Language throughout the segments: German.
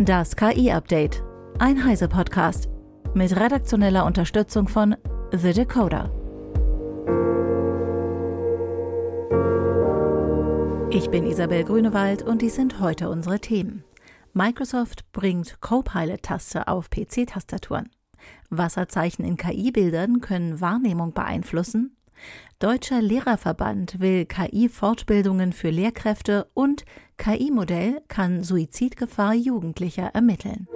Das KI-Update. Ein Heise-Podcast. Mit redaktioneller Unterstützung von The Decoder. Ich bin Isabel Grünewald und dies sind heute unsere Themen. Microsoft bringt Copilot-Taste auf PC-Tastaturen. Wasserzeichen in KI-Bildern können Wahrnehmung beeinflussen. Deutscher Lehrerverband will KI-Fortbildungen für Lehrkräfte und KI-Modell kann Suizidgefahr Jugendlicher ermitteln.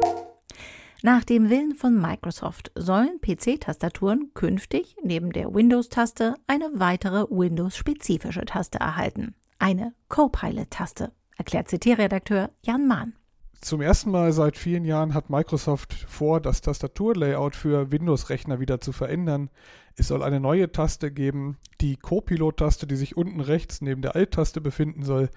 Nach dem Willen von Microsoft sollen PC-Tastaturen künftig neben der Windows-Taste eine weitere Windows-spezifische Taste erhalten. Eine Copilot-Taste, erklärt CT-Redakteur Jan Mahn. Zum ersten Mal seit vielen Jahren hat Microsoft vor, das Tastaturlayout für Windows-Rechner wieder zu verändern. Es soll eine neue Taste geben, die Copilot-Taste, die sich unten rechts neben der Alt-Taste befinden soll.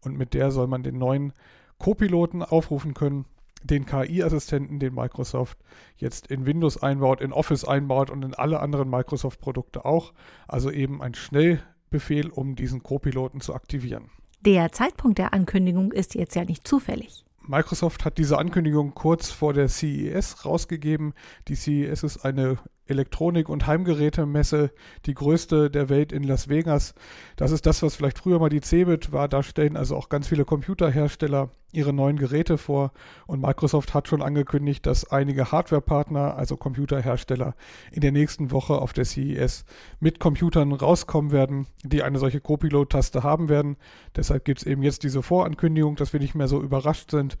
Und mit der soll man den neuen Copiloten aufrufen können, den KI-Assistenten, den Microsoft jetzt in Windows einbaut, in Office einbaut und in alle anderen Microsoft-Produkte auch. Also eben ein Schnellbefehl, um diesen Copiloten zu aktivieren. Der Zeitpunkt der Ankündigung ist jetzt ja nicht zufällig. Microsoft hat diese Ankündigung kurz vor der CES rausgegeben. Die CES ist eine Elektronik- und Heimgerätemesse, die größte der Welt in Las Vegas. Das ist das, was vielleicht früher mal die CeBIT war. Da stellen also auch ganz viele Computerhersteller ihre neuen Geräte vor. Und Microsoft hat schon angekündigt, dass einige Hardwarepartner, also Computerhersteller, in der nächsten Woche auf der CES mit Computern rauskommen werden, die eine solche Copilot-Taste haben werden. Deshalb gibt es eben jetzt diese Vorankündigung, dass wir nicht mehr so überrascht sind.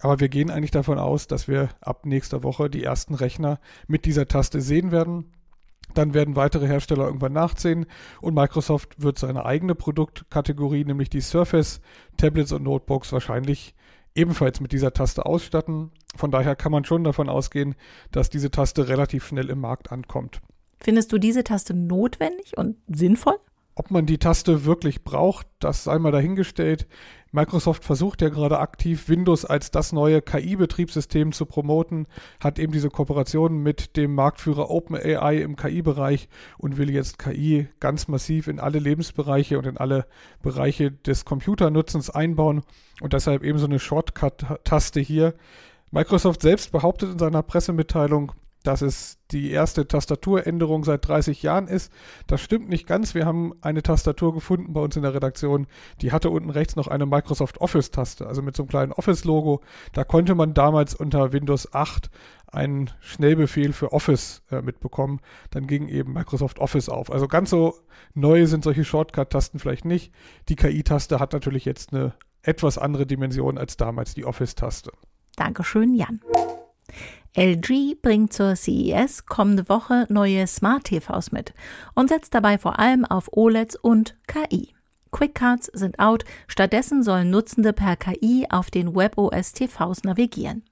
Aber wir gehen eigentlich davon aus, dass wir ab nächster Woche die ersten Rechner mit dieser Taste sehen werden. Dann werden weitere Hersteller irgendwann nachziehen und Microsoft wird seine eigene Produktkategorie, nämlich die Surface Tablets und Notebooks, wahrscheinlich ebenfalls mit dieser Taste ausstatten. Von daher kann man schon davon ausgehen, dass diese Taste relativ schnell im Markt ankommt. Findest du diese Taste notwendig und sinnvoll? Ob man die Taste wirklich braucht, das sei mal dahingestellt. Microsoft versucht ja gerade aktiv, Windows als das neue KI-Betriebssystem zu promoten, hat eben diese Kooperation mit dem Marktführer OpenAI im KI-Bereich und will jetzt KI ganz massiv in alle Lebensbereiche und in alle Bereiche des Computernutzens einbauen und deshalb eben so eine Shortcut-Taste hier. Microsoft selbst behauptet in seiner Pressemitteilung, dass es die erste Tastaturänderung seit 30 Jahren ist. Das stimmt nicht ganz. Wir haben eine Tastatur gefunden bei uns in der Redaktion, die hatte unten rechts noch eine Microsoft Office-Taste, also mit so einem kleinen Office-Logo. Da konnte man damals unter Windows 8 einen Schnellbefehl für Office äh, mitbekommen. Dann ging eben Microsoft Office auf. Also ganz so neu sind solche Shortcut-Tasten vielleicht nicht. Die KI-Taste hat natürlich jetzt eine etwas andere Dimension als damals die Office-Taste. Dankeschön, Jan. LG bringt zur CES kommende Woche neue Smart TVs mit und setzt dabei vor allem auf OLEDs und KI. Quickcards sind out, stattdessen sollen Nutzende per KI auf den WebOS TVs navigieren.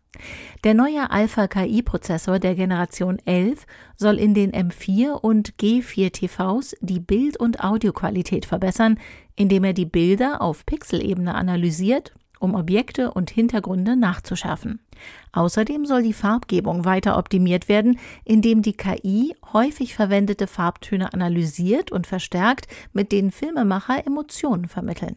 Der neue Alpha-KI-Prozessor der Generation 11 soll in den M4 und G4 TVs die Bild- und Audioqualität verbessern, indem er die Bilder auf Pixelebene analysiert um Objekte und Hintergründe nachzuschärfen. Außerdem soll die Farbgebung weiter optimiert werden, indem die KI häufig verwendete Farbtöne analysiert und verstärkt, mit denen Filmemacher Emotionen vermitteln.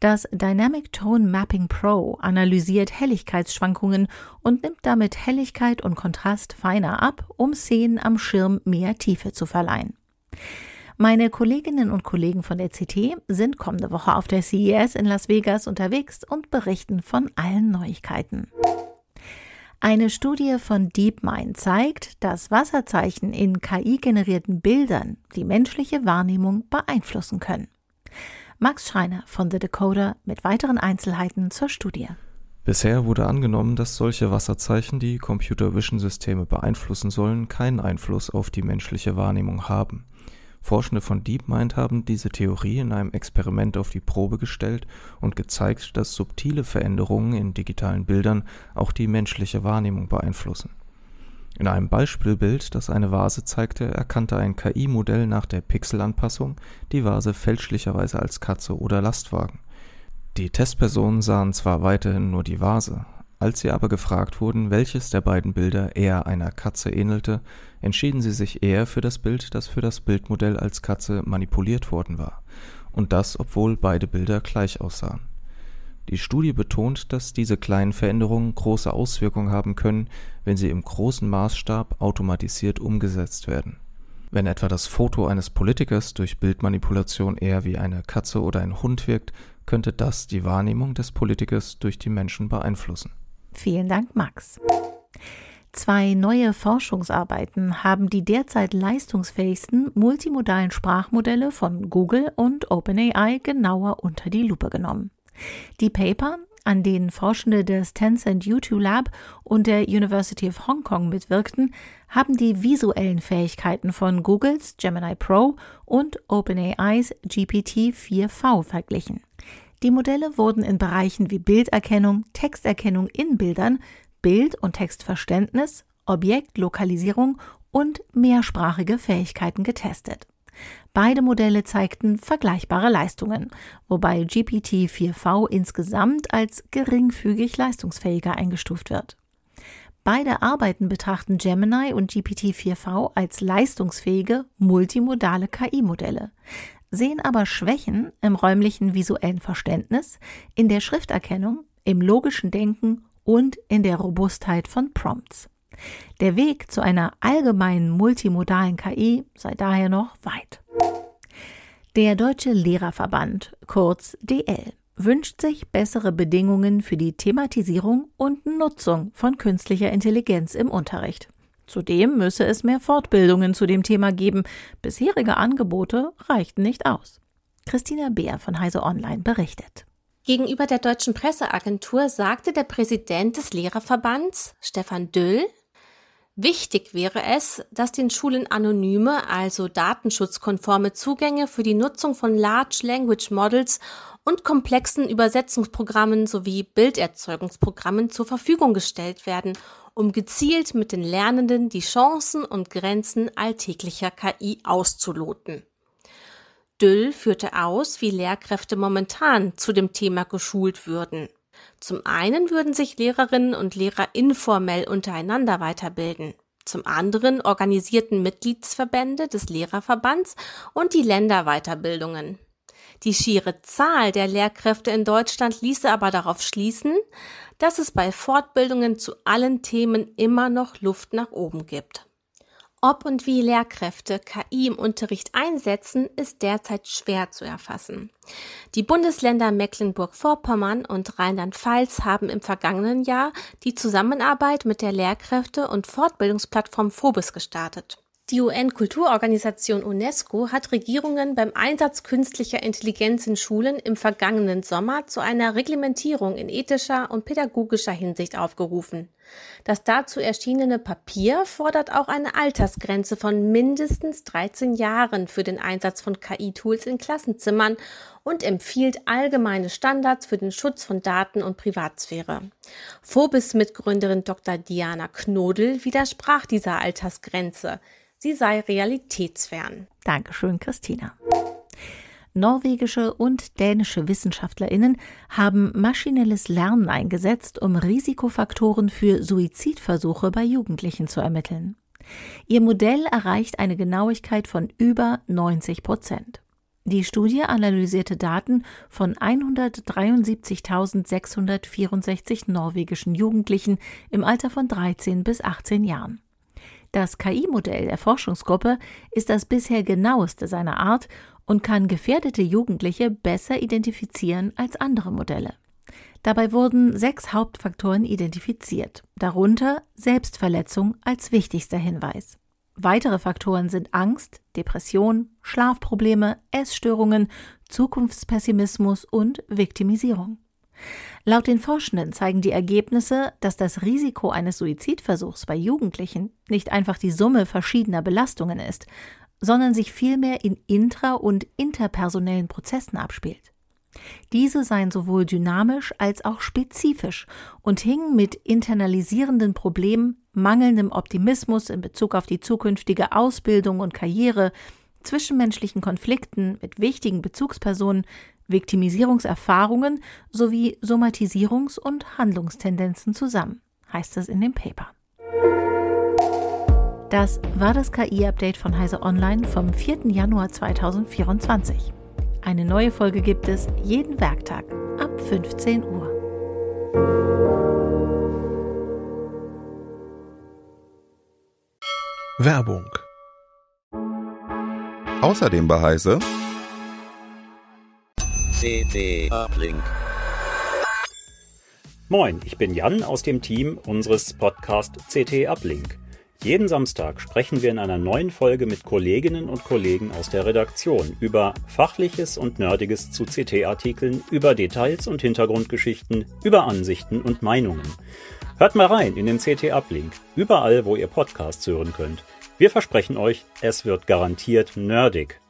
Das Dynamic Tone Mapping Pro analysiert Helligkeitsschwankungen und nimmt damit Helligkeit und Kontrast feiner ab, um Szenen am Schirm mehr Tiefe zu verleihen. Meine Kolleginnen und Kollegen von der CT sind kommende Woche auf der CES in Las Vegas unterwegs und berichten von allen Neuigkeiten. Eine Studie von DeepMind zeigt, dass Wasserzeichen in KI-generierten Bildern die menschliche Wahrnehmung beeinflussen können. Max Schreiner von The Decoder mit weiteren Einzelheiten zur Studie. Bisher wurde angenommen, dass solche Wasserzeichen, die Computer Vision Systeme beeinflussen sollen, keinen Einfluss auf die menschliche Wahrnehmung haben. Forschende von DeepMind haben diese Theorie in einem Experiment auf die Probe gestellt und gezeigt, dass subtile Veränderungen in digitalen Bildern auch die menschliche Wahrnehmung beeinflussen. In einem Beispielbild, das eine Vase zeigte, erkannte ein KI-Modell nach der Pixelanpassung die Vase fälschlicherweise als Katze oder Lastwagen. Die Testpersonen sahen zwar weiterhin nur die Vase, als sie aber gefragt wurden, welches der beiden Bilder eher einer Katze ähnelte, entschieden sie sich eher für das Bild, das für das Bildmodell als Katze manipuliert worden war, und das, obwohl beide Bilder gleich aussahen. Die Studie betont, dass diese kleinen Veränderungen große Auswirkungen haben können, wenn sie im großen Maßstab automatisiert umgesetzt werden. Wenn etwa das Foto eines Politikers durch Bildmanipulation eher wie eine Katze oder ein Hund wirkt, könnte das die Wahrnehmung des Politikers durch die Menschen beeinflussen. Vielen Dank, Max. Zwei neue Forschungsarbeiten haben die derzeit leistungsfähigsten multimodalen Sprachmodelle von Google und OpenAI genauer unter die Lupe genommen. Die Paper, an denen Forschende des Tencent U2 Lab und der University of Hong Kong mitwirkten, haben die visuellen Fähigkeiten von Googles Gemini Pro und OpenAIs GPT-4V verglichen. Die Modelle wurden in Bereichen wie Bilderkennung, Texterkennung in Bildern, Bild- und Textverständnis, Objektlokalisierung und mehrsprachige Fähigkeiten getestet. Beide Modelle zeigten vergleichbare Leistungen, wobei GPT-4V insgesamt als geringfügig leistungsfähiger eingestuft wird. Beide Arbeiten betrachten Gemini und GPT-4V als leistungsfähige multimodale KI-Modelle, sehen aber Schwächen im räumlichen visuellen Verständnis, in der Schrifterkennung, im logischen Denken und in der Robustheit von Prompts. Der Weg zu einer allgemeinen multimodalen KI sei daher noch weit. Der Deutsche Lehrerverband, kurz DL, wünscht sich bessere Bedingungen für die Thematisierung und Nutzung von künstlicher Intelligenz im Unterricht. Zudem müsse es mehr Fortbildungen zu dem Thema geben. Bisherige Angebote reichten nicht aus. Christina Beer von Heise Online berichtet. Gegenüber der deutschen Presseagentur sagte der Präsident des Lehrerverbands, Stefan Döll, Wichtig wäre es, dass den Schulen anonyme, also datenschutzkonforme Zugänge für die Nutzung von Large Language Models und komplexen Übersetzungsprogrammen sowie Bilderzeugungsprogrammen zur Verfügung gestellt werden, um gezielt mit den Lernenden die Chancen und Grenzen alltäglicher KI auszuloten. Düll führte aus, wie Lehrkräfte momentan zu dem Thema geschult würden. Zum einen würden sich Lehrerinnen und Lehrer informell untereinander weiterbilden. Zum anderen organisierten Mitgliedsverbände des Lehrerverbands und die Länder Weiterbildungen. Die schiere Zahl der Lehrkräfte in Deutschland ließe aber darauf schließen, dass es bei Fortbildungen zu allen Themen immer noch Luft nach oben gibt. Ob und wie Lehrkräfte KI im Unterricht einsetzen, ist derzeit schwer zu erfassen. Die Bundesländer Mecklenburg-Vorpommern und Rheinland-Pfalz haben im vergangenen Jahr die Zusammenarbeit mit der Lehrkräfte- und Fortbildungsplattform Phobis gestartet. Die UN-Kulturorganisation UNESCO hat Regierungen beim Einsatz künstlicher Intelligenz in Schulen im vergangenen Sommer zu einer Reglementierung in ethischer und pädagogischer Hinsicht aufgerufen. Das dazu erschienene Papier fordert auch eine Altersgrenze von mindestens 13 Jahren für den Einsatz von KI-Tools in Klassenzimmern und empfiehlt allgemeine Standards für den Schutz von Daten und Privatsphäre. Phobis-Mitgründerin Dr. Diana Knodel widersprach dieser Altersgrenze sie sei realitätsfern. Dankeschön, Christina. Norwegische und dänische Wissenschaftlerinnen haben maschinelles Lernen eingesetzt, um Risikofaktoren für Suizidversuche bei Jugendlichen zu ermitteln. Ihr Modell erreicht eine Genauigkeit von über 90 Prozent. Die Studie analysierte Daten von 173.664 norwegischen Jugendlichen im Alter von 13 bis 18 Jahren. Das KI-Modell der Forschungsgruppe ist das bisher genaueste seiner Art und kann gefährdete Jugendliche besser identifizieren als andere Modelle. Dabei wurden sechs Hauptfaktoren identifiziert, darunter Selbstverletzung als wichtigster Hinweis. Weitere Faktoren sind Angst, Depression, Schlafprobleme, Essstörungen, Zukunftspessimismus und Viktimisierung. Laut den Forschenden zeigen die Ergebnisse, dass das Risiko eines Suizidversuchs bei Jugendlichen nicht einfach die Summe verschiedener Belastungen ist, sondern sich vielmehr in intra- und interpersonellen Prozessen abspielt. Diese seien sowohl dynamisch als auch spezifisch und hingen mit internalisierenden Problemen, mangelndem Optimismus in Bezug auf die zukünftige Ausbildung und Karriere, zwischenmenschlichen Konflikten mit wichtigen Bezugspersonen, Viktimisierungserfahrungen sowie Somatisierungs- und Handlungstendenzen zusammen, heißt es in dem Paper. Das war das KI-Update von Heise Online vom 4. Januar 2024. Eine neue Folge gibt es jeden Werktag ab 15 Uhr. Werbung. Außerdem bei Heise CT Uplink. Moin, ich bin Jan aus dem Team unseres Podcast CT Uplink. Jeden Samstag sprechen wir in einer neuen Folge mit Kolleginnen und Kollegen aus der Redaktion über Fachliches und Nerdiges zu CT-Artikeln, über Details und Hintergrundgeschichten, über Ansichten und Meinungen. Hört mal rein in den CT-Uplink, überall, wo ihr Podcasts hören könnt. Wir versprechen euch, es wird garantiert nerdig.